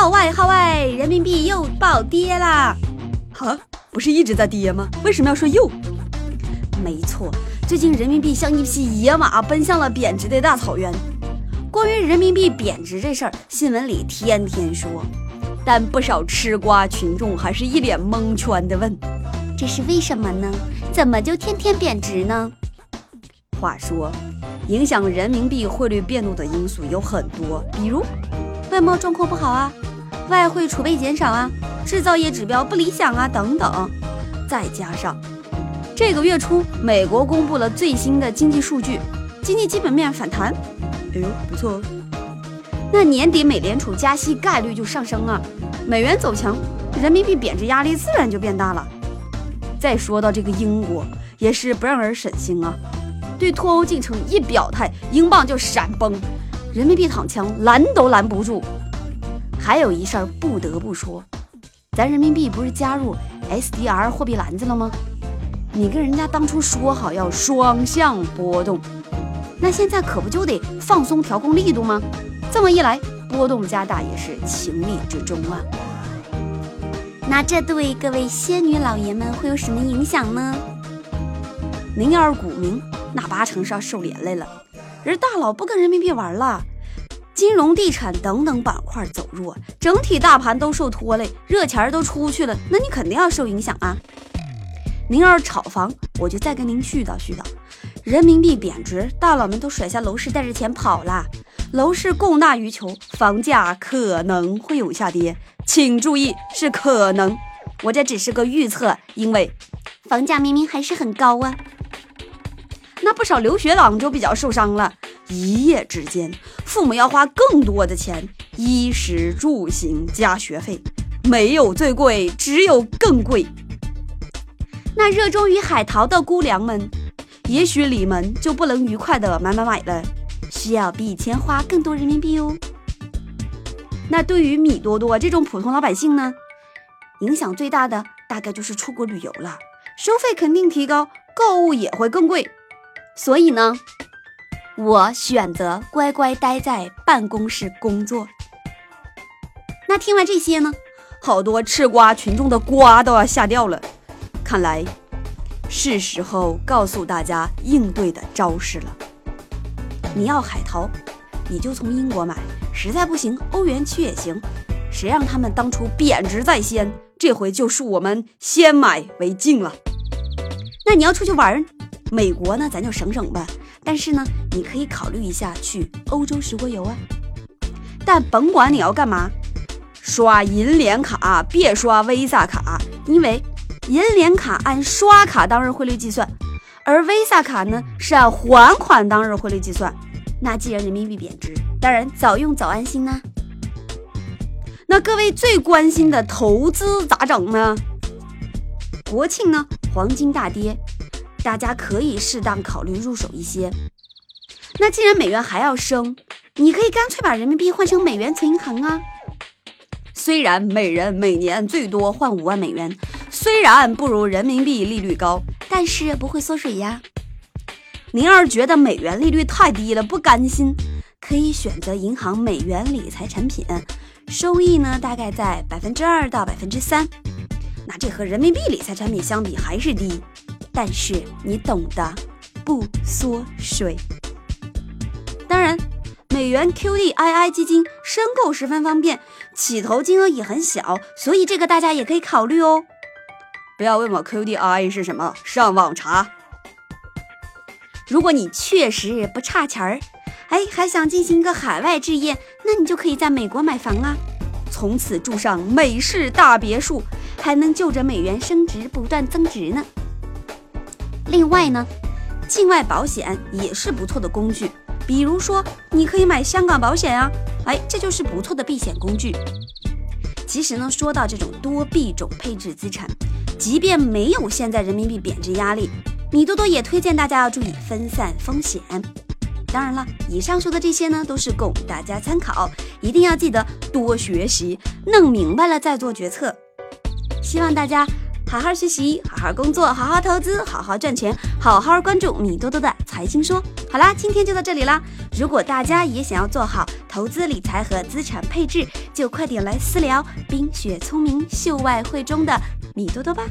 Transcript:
号外号外，人民币又暴跌啦！哈，不是一直在跌吗？为什么要说又？没错，最近人民币像一匹野马奔向了贬值的大草原。关于人民币贬值这事儿，新闻里天天说，但不少吃瓜群众还是一脸蒙圈的问：“这是为什么呢？怎么就天天贬值呢？”话说，影响人民币汇率变动的因素有很多，比如外贸状况不好啊，外汇储备减少啊，制造业指标不理想啊等等。再加上这个月初，美国公布了最新的经济数据，经济基本面反弹。哎呦，不错！那年底美联储加息概率就上升啊，美元走强，人民币贬值压力自然就变大了。再说到这个英国，也是不让人省心啊，对脱欧进程一表态，英镑就闪崩，人民币躺枪拦都拦不住。还有一事儿不得不说，咱人民币不是加入 SDR 货币篮子了吗？你跟人家当初说好要双向波动。那现在可不就得放松调控力度吗？这么一来，波动加大也是情理之中啊。那这对各位仙女老爷们会有什么影响呢？您要是股民，那八成是要受连累了。人大佬不跟人民币玩了，金融、地产等等板块走弱，整体大盘都受拖累，热钱都出去了，那你肯定要受影响啊。您要是炒房，我就再跟您絮叨絮叨。人民币贬值，大佬们都甩下楼市带着钱跑了，楼市供大于求，房价可能会有下跌，请注意是可能，我这只是个预测，因为房价明明还是很高啊。那不少留学党就比较受伤了，一夜之间父母要花更多的钱，衣食住行加学费，没有最贵，只有更贵。那热衷于海淘的姑娘们。也许你们就不能愉快的买买买了，需要比以前花更多人民币哦。那对于米多多这种普通老百姓呢，影响最大的大概就是出国旅游了，收费肯定提高，购物也会更贵。所以呢，我选择乖乖待在办公室工作。那听完这些呢，好多吃瓜群众的瓜都要下掉了，看来。是时候告诉大家应对的招式了。你要海淘，你就从英国买；实在不行，欧元区也行。谁让他们当初贬值在先，这回就恕我们先买为敬了。那你要出去玩，美国呢，咱就省省吧。但是呢，你可以考虑一下去欧洲十国游啊。但甭管你要干嘛，刷银联卡，别刷 Visa 卡，因为。银联卡按刷卡当日汇率计算，而 Visa 卡呢是按还款当日汇率计算。那既然人民币贬值，当然早用早安心呢。那各位最关心的投资咋整呢？国庆呢，黄金大跌，大家可以适当考虑入手一些。那既然美元还要升，你可以干脆把人民币换成美元存银行啊。虽然每人每年最多换五万美元。虽然不如人民币利率高，但是不会缩水呀。您要是觉得美元利率太低了不甘心，可以选择银行美元理财产品，收益呢大概在百分之二到百分之三。那这和人民币理财产品相比还是低，但是你懂的，不缩水。当然，美元 QDII 基金申购十分方便，起投金额也很小，所以这个大家也可以考虑哦。不要问我 QDII 是什么，上网查。如果你确实不差钱儿，哎，还想进行一个海外置业，那你就可以在美国买房啊，从此住上美式大别墅，还能就着美元升值不断增值呢。另外呢，境外保险也是不错的工具，比如说你可以买香港保险啊，哎，这就是不错的避险工具。其实呢，说到这种多币种配置资产。即便没有现在人民币贬值压力，米多多也推荐大家要注意分散风险。当然了，以上说的这些呢，都是供大家参考，一定要记得多学习，弄明白了再做决策。希望大家好好学习，好好工作，好好投资，好好赚钱，好好关注米多多的财经说。好啦，今天就到这里啦。如果大家也想要做好投资理财和资产配置，就快点来私聊冰雪聪明秀外慧中的米多多吧。